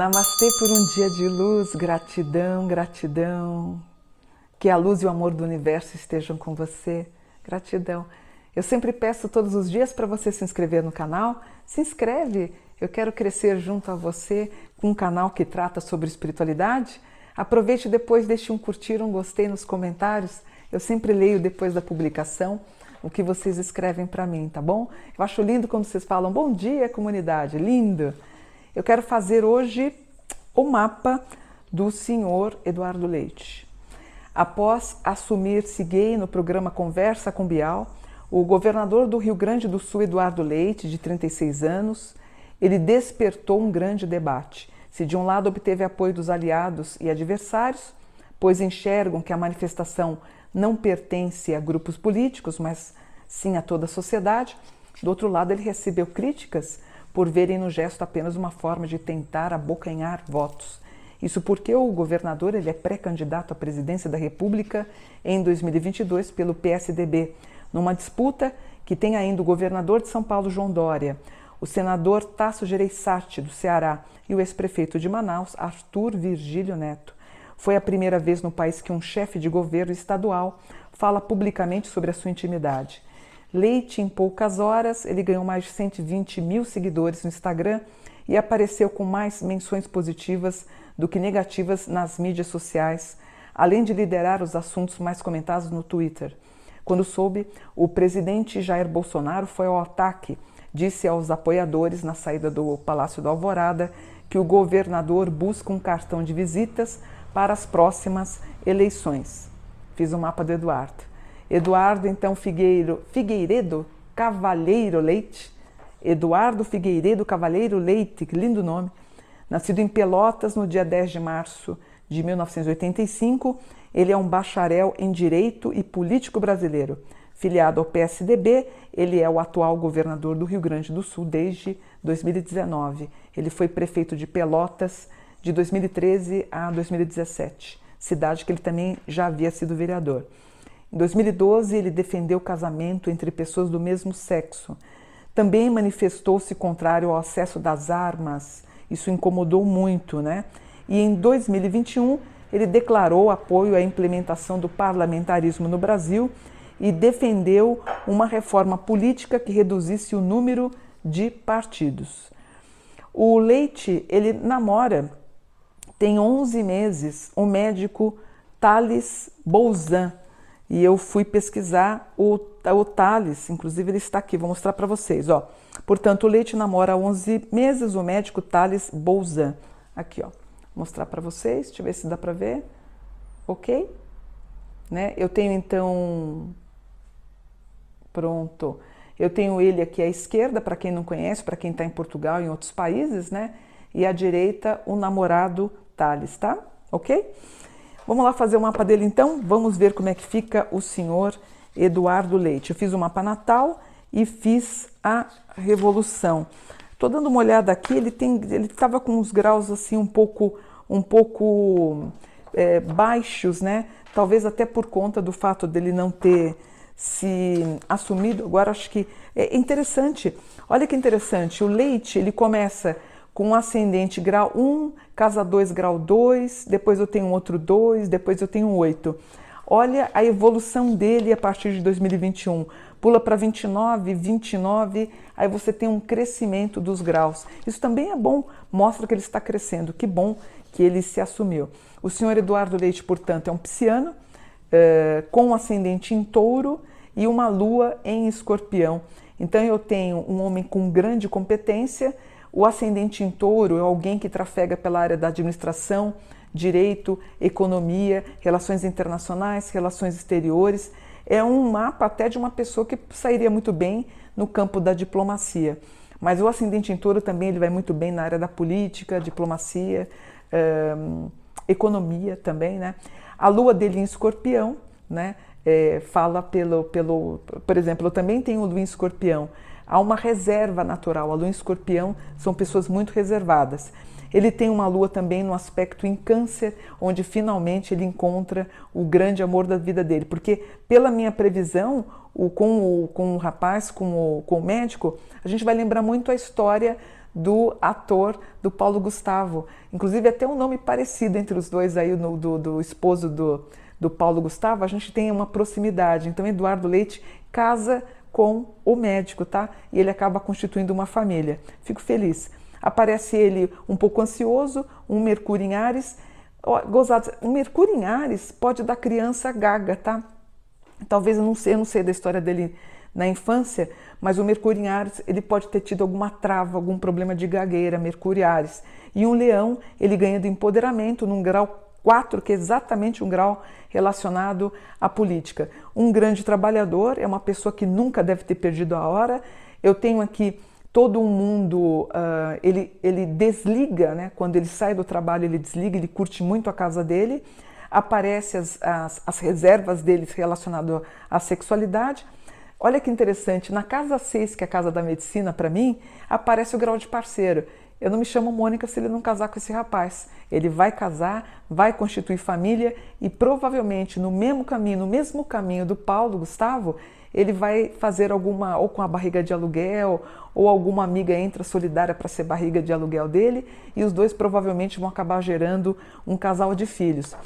Namastê por um dia de luz, gratidão, gratidão. Que a luz e o amor do universo estejam com você. Gratidão. Eu sempre peço todos os dias para você se inscrever no canal. Se inscreve. Eu quero crescer junto a você com um canal que trata sobre espiritualidade. Aproveite depois, deixe um curtir, um gostei nos comentários. Eu sempre leio depois da publicação o que vocês escrevem para mim, tá bom? Eu acho lindo quando vocês falam bom dia, comunidade. Lindo. Eu quero fazer hoje o mapa do senhor Eduardo Leite. Após assumir-se gay no programa Conversa com Bial, o governador do Rio Grande do Sul, Eduardo Leite, de 36 anos, ele despertou um grande debate. Se de um lado obteve apoio dos aliados e adversários, pois enxergam que a manifestação não pertence a grupos políticos, mas sim a toda a sociedade, do outro lado ele recebeu críticas por verem no gesto apenas uma forma de tentar abocanhar votos. Isso porque o governador ele é pré-candidato à presidência da República em 2022 pelo PSDB, numa disputa que tem ainda o governador de São Paulo, João Dória, o senador Tasso Gereissati, do Ceará, e o ex-prefeito de Manaus, Arthur Virgílio Neto. Foi a primeira vez no país que um chefe de governo estadual fala publicamente sobre a sua intimidade. Leite, em poucas horas, ele ganhou mais de 120 mil seguidores no Instagram e apareceu com mais menções positivas do que negativas nas mídias sociais, além de liderar os assuntos mais comentados no Twitter. Quando soube, o presidente Jair Bolsonaro foi ao ataque, disse aos apoiadores na saída do Palácio da Alvorada que o governador busca um cartão de visitas para as próximas eleições. Fiz o um mapa do Eduardo. Eduardo, então, Figueiro, Figueiredo Cavalheiro Leite. Eduardo Figueiredo Cavalheiro Leite, que lindo nome. Nascido em Pelotas no dia 10 de março de 1985, ele é um bacharel em Direito e político brasileiro. Filiado ao PSDB, ele é o atual governador do Rio Grande do Sul desde 2019. Ele foi prefeito de Pelotas de 2013 a 2017, cidade que ele também já havia sido vereador. Em 2012, ele defendeu o casamento entre pessoas do mesmo sexo. Também manifestou-se contrário ao acesso das armas. Isso incomodou muito, né? E em 2021, ele declarou apoio à implementação do parlamentarismo no Brasil e defendeu uma reforma política que reduzisse o número de partidos. O Leite, ele namora, tem 11 meses, o médico Thales Bouzan, e eu fui pesquisar o, o Thales, inclusive ele está aqui, vou mostrar para vocês. Ó. Portanto, o Leite namora há 11 meses o médico Thales Bouzan. Aqui, ó. Mostrar para vocês, deixa eu ver se dá para ver. Ok? Né? Eu tenho então. Pronto. Eu tenho ele aqui à esquerda, para quem não conhece, para quem está em Portugal e em outros países, né? E à direita, o namorado Thales, tá? Ok? Vamos lá fazer o mapa dele então? Vamos ver como é que fica o senhor Eduardo Leite. Eu fiz o mapa natal e fiz a revolução. Estou dando uma olhada aqui, ele tem, ele estava com uns graus assim um pouco, um pouco é, baixos, né? Talvez até por conta do fato dele não ter se assumido. Agora acho que é interessante. Olha que interessante. O leite ele começa com um ascendente grau 1, casa 2 grau 2, depois eu tenho outro 2, depois eu tenho 8. Olha a evolução dele a partir de 2021. Pula para 29, 29, aí você tem um crescimento dos graus. Isso também é bom, mostra que ele está crescendo. Que bom que ele se assumiu. O senhor Eduardo Leite, portanto, é um pisciano é, com ascendente em touro e uma lua em escorpião. Então eu tenho um homem com grande competência, o ascendente em touro é alguém que trafega pela área da administração, direito, economia, relações internacionais, relações exteriores. É um mapa até de uma pessoa que sairia muito bem no campo da diplomacia. Mas o ascendente em touro também ele vai muito bem na área da política, diplomacia, economia também, né? A lua dele em escorpião, né? É, fala pelo, pelo, por exemplo, eu também tenho lua em escorpião, há uma reserva natural. A lua em escorpião são pessoas muito reservadas. Ele tem uma lua também no aspecto em Câncer, onde finalmente ele encontra o grande amor da vida dele. Porque, pela minha previsão, o, com, o, com o rapaz, com o, com o médico, a gente vai lembrar muito a história do ator do Paulo Gustavo. Inclusive, até um nome parecido entre os dois aí, no, do, do esposo do, do Paulo Gustavo, a gente tem uma proximidade. Então, Eduardo Leite casa com o médico, tá? E ele acaba constituindo uma família. Fico feliz. Aparece ele um pouco ansioso, um Mercúrio em Ares. Gozados, um Mercúrio em Ares pode dar criança gaga, tá? Talvez eu não sei, eu não sei da história dele na infância, mas o Mercúrio em Ares, ele pode ter tido alguma trava, algum problema de gagueira, Mercúrio Ares. E um leão, ele ganha do empoderamento num grau 4, que é exatamente um grau relacionado à política. Um grande trabalhador, é uma pessoa que nunca deve ter perdido a hora. Eu tenho aqui todo mundo, uh, ele, ele desliga, né? quando ele sai do trabalho, ele desliga, ele curte muito a casa dele, aparece as, as, as reservas deles relacionadas à sexualidade. Olha que interessante, na casa 6, que é a casa da medicina para mim, aparece o grau de parceiro. Eu não me chamo Mônica se ele não casar com esse rapaz. Ele vai casar, vai constituir família e provavelmente no mesmo caminho, no mesmo caminho do Paulo Gustavo, ele vai fazer alguma, ou com a barriga de aluguel, ou alguma amiga entra solidária para ser barriga de aluguel dele, e os dois provavelmente vão acabar gerando um casal de filhos.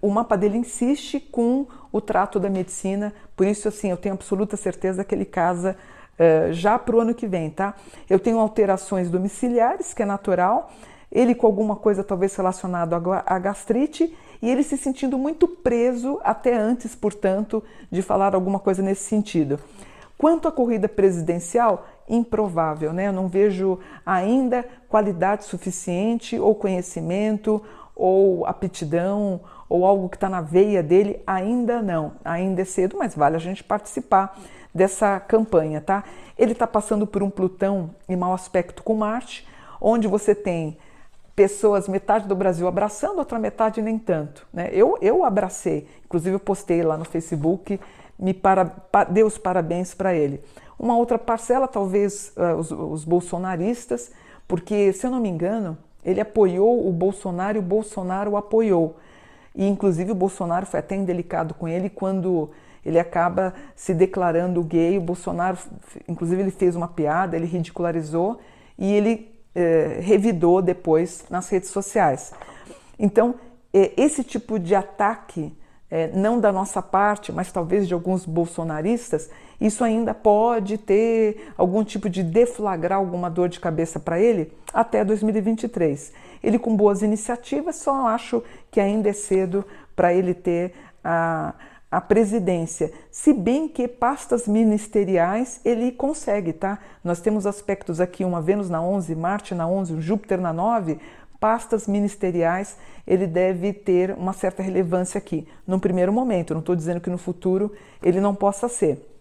O mapa dele insiste com o trato da medicina, por isso assim, eu tenho absoluta certeza que ele casa uh, já para o ano que vem, tá? Eu tenho alterações domiciliares, que é natural, ele com alguma coisa talvez relacionada à gastrite e ele se sentindo muito preso até antes, portanto, de falar alguma coisa nesse sentido. Quanto à corrida presidencial, improvável, né? Eu não vejo ainda qualidade suficiente ou conhecimento ou aptidão ou algo que está na veia dele, ainda não. Ainda é cedo, mas vale a gente participar dessa campanha, tá? Ele está passando por um Plutão em mau aspecto com Marte, onde você tem pessoas, metade do Brasil abraçando, outra metade nem tanto. Né? Eu, eu abracei, inclusive eu postei lá no Facebook, me para, pa, dei os parabéns para ele. Uma outra parcela, talvez uh, os, os, bolsonaristas, porque, se eu não me engano, ele apoiou o Bolsonaro e o Bolsonaro o apoiou. E, inclusive, o Bolsonaro foi até indelicado com ele quando ele acaba se declarando gay. O Bolsonaro, inclusive, ele fez uma piada, ele ridicularizou e ele eh, revidou depois nas redes sociais. Então, eh, esse tipo de ataque, eh, não da nossa parte, mas talvez de alguns bolsonaristas, isso ainda pode ter algum tipo de deflagrar alguma dor de cabeça para ele até 2023. Ele com boas iniciativas, só acho que ainda é cedo para ele ter a a presidência, se bem que pastas ministeriais ele consegue, tá? Nós temos aspectos aqui, uma Vênus na 11, Marte na 11, um Júpiter na 9, pastas ministeriais, ele deve ter uma certa relevância aqui, num primeiro momento, não estou dizendo que no futuro ele não possa ser.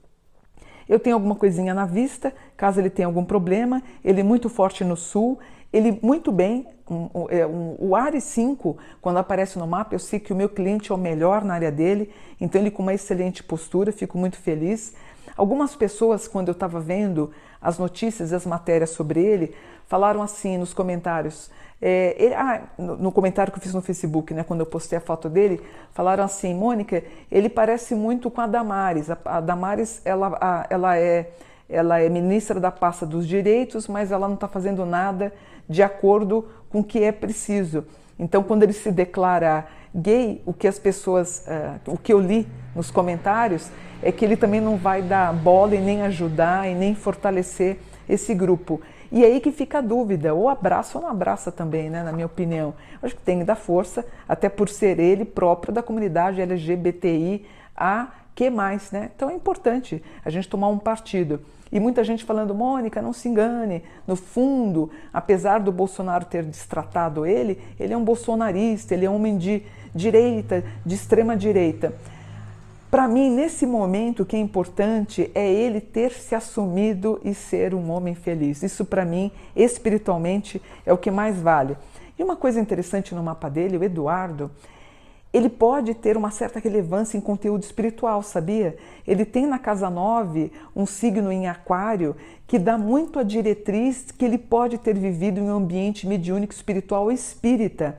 Eu tenho alguma coisinha na vista, caso ele tenha algum problema, ele é muito forte no sul, ele muito bem, um, um, um, o Ares 5, quando aparece no mapa, eu sei que o meu cliente é o melhor na área dele, então ele com uma excelente postura, fico muito feliz. Algumas pessoas, quando eu estava vendo as notícias e as matérias sobre ele, falaram assim nos comentários. É, ele, ah, no, no, comentário que eu fiz no Facebook, né, quando eu postei a foto dele, falaram assim: Mônica, ele parece muito com a Damares. A, a Damares, ela, a, ela, é, ela é ministra da pasta dos direitos, mas ela não está fazendo nada de acordo com o que é preciso. Então, quando ele se declara gay, o que as pessoas, uh, o que eu li nos comentários, é que ele também não vai dar bola e nem ajudar e nem fortalecer esse grupo. E aí que fica a dúvida, ou abraça ou não abraça também, né, na minha opinião. Acho que tem que dar força, até por ser ele próprio da comunidade LGBTI, a que mais, né? Então é importante a gente tomar um partido. E muita gente falando, Mônica, não se engane. No fundo, apesar do Bolsonaro ter destratado ele, ele é um bolsonarista, ele é um homem de direita, de extrema direita. Para mim, nesse momento, o que é importante é ele ter se assumido e ser um homem feliz. Isso, para mim, espiritualmente, é o que mais vale. E uma coisa interessante no mapa dele, o Eduardo, ele pode ter uma certa relevância em conteúdo espiritual, sabia? Ele tem na casa 9 um signo em aquário que dá muito a diretriz que ele pode ter vivido em um ambiente mediúnico espiritual espírita.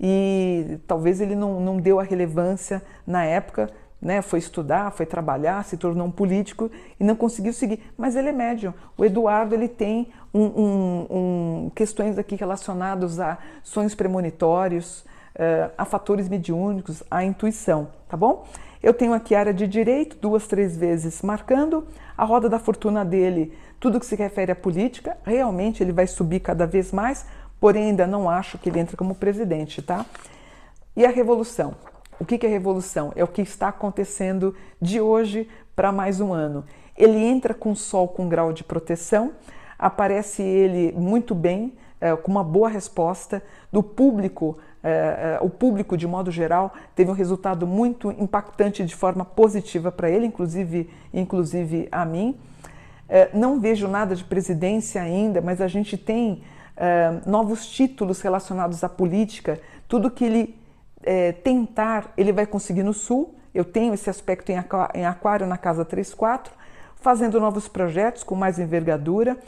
E talvez ele não, não deu a relevância na época, né? foi estudar, foi trabalhar, se tornou um político e não conseguiu seguir. Mas ele é médium. O Eduardo ele tem um, um, um, questões aqui relacionadas a sonhos premonitórios, a fatores mediúnicos, a intuição, tá bom? Eu tenho aqui a área de direito, duas, três vezes marcando, a roda da fortuna dele, tudo que se refere à política, realmente ele vai subir cada vez mais, porém ainda não acho que ele entre como presidente, tá? E a revolução? O que é revolução? É o que está acontecendo de hoje para mais um ano. Ele entra com Sol com grau de proteção, aparece ele muito bem, é, com uma boa resposta do público é, é, o público, de modo geral, teve um resultado muito impactante de forma positiva para ele, inclusive, inclusive a mim. É, não vejo nada de presidência ainda, mas a gente tem novos títulos relacionados à política. Tudo que ele tentar, ele vai conseguir no Sul. Eu tenho esse aspecto em Aquário na casa 3-4, fazendo novos projetos com mais envergadura.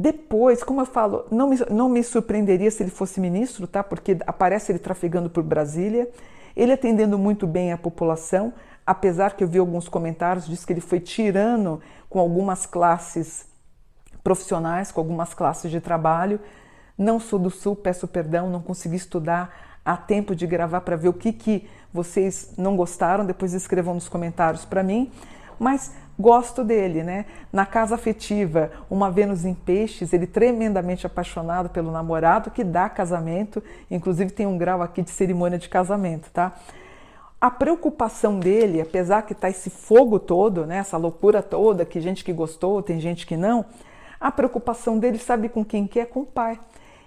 Depois, como eu falo, não me, não me surpreenderia se ele fosse ministro, tá? Porque aparece ele trafegando por Brasília, ele atendendo muito bem a população, apesar que eu vi alguns comentários, diz que ele foi tirano com algumas classes profissionais, com algumas classes de trabalho. Não sou do Sul, peço perdão, não consegui estudar a tempo de gravar para ver o que, que vocês não gostaram, depois escrevam nos comentários para mim. Mas gosto dele, né? Na casa afetiva, uma Vênus em Peixes, ele tremendamente apaixonado pelo namorado que dá casamento, inclusive tem um grau aqui de cerimônia de casamento, tá? A preocupação dele, apesar que tá esse fogo todo, né, essa loucura toda, que gente que gostou, tem gente que não, a preocupação dele sabe com quem que é? Com o pai.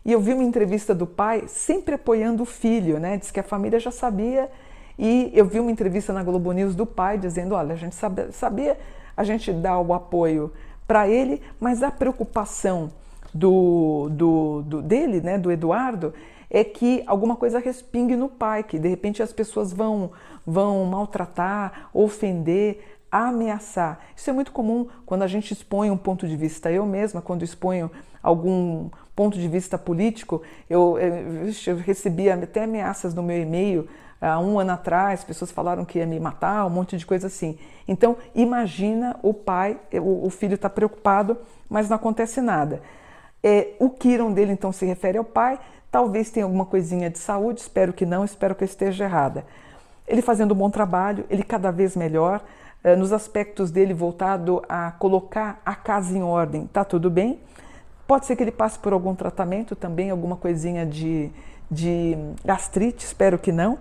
E eu vi uma entrevista do pai sempre apoiando o filho, né? Diz que a família já sabia e eu vi uma entrevista na Globo News do pai dizendo: olha, a gente sabia, sabia a gente dá o apoio para ele, mas a preocupação do, do, do, dele, né, do Eduardo, é que alguma coisa respingue no pai, que de repente as pessoas vão, vão maltratar, ofender, ameaçar. Isso é muito comum quando a gente expõe um ponto de vista. Eu mesma, quando exponho algum ponto de vista político, eu, eu, eu recebia até ameaças no meu e-mail há um ano atrás, pessoas falaram que ia me matar, um monte de coisa assim. Então, imagina o pai, o, filho está preocupado, mas não acontece nada. É, o Kiron dele, então, se refere ao pai, talvez tenha alguma coisinha de saúde, espero que não, espero que eu esteja errada. Ele fazendo um bom trabalho, ele cada vez melhor, é, nos aspectos dele voltado a colocar a casa em ordem, tá tudo bem. Pode ser que ele passe por algum tratamento também, alguma coisinha de, de gastrite, espero que não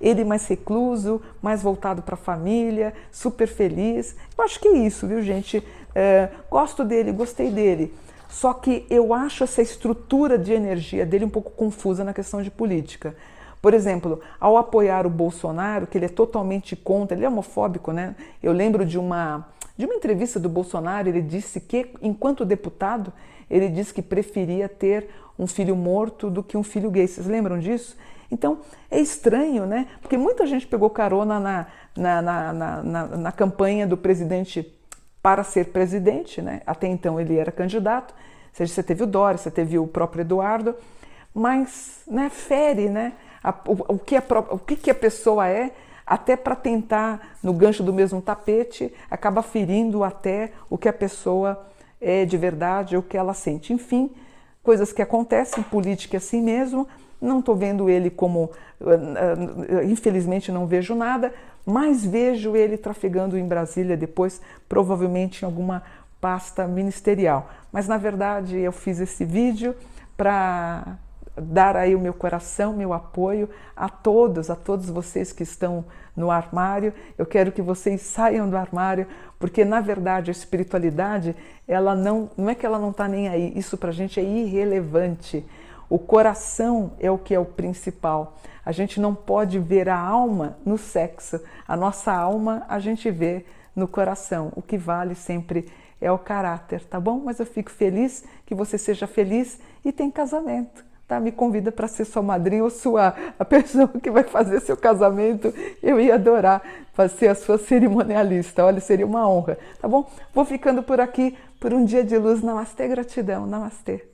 ele mais recluso, mais voltado para a família, super feliz. Eu acho que é isso, viu, gente? É, gosto dele, gostei dele. Só que eu acho essa estrutura de energia dele um pouco confusa na questão de política. Por exemplo, ao apoiar o Bolsonaro, que ele é totalmente contra, ele é homofóbico, né? Eu lembro de uma, de uma entrevista do Bolsonaro, ele disse que, enquanto deputado, ele disse que preferia ter um filho morto do que um filho gay. Vocês lembram disso? Então é estranho, né? Porque muita gente pegou carona na, na, na, na, na campanha do presidente para ser presidente, né? Até então ele era candidato. Ou seja, você teve o Dória, você teve o próprio Eduardo, mas né, fere né, a, o, o, que a, o que, que a pessoa é, até para tentar, no gancho do mesmo tapete, acaba ferindo até o que a pessoa é de verdade, o que ela sente. Enfim, coisas que acontecem, política é assim mesmo, não estou vendo ele como, eh, infelizmente não vejo nada, mas vejo ele trafegando em Brasília depois, provavelmente em alguma pasta ministerial. Mas na verdade eu fiz esse vídeo para dar aí o meu coração, meu apoio a todos, a todos vocês que estão no armário. Eu quero que vocês saiam do armário, porque na verdade a espiritualidade, ela não, não é que ela não está nem aí. Isso para a gente é irrelevante. O coração é o que é o principal. A gente não pode ver a alma no sexo. A nossa alma a gente vê no coração. O que vale sempre é o caráter, tá bom? Mas eu fico feliz que você seja feliz e tem casamento. tá? Me convida para ser sua madrinha ou sua a pessoa que vai fazer seu casamento. Eu ia adorar ser a sua cerimonialista. Olha, seria uma honra, tá bom? Vou ficando por aqui por um dia de luz. Namastê, gratidão. Namastê.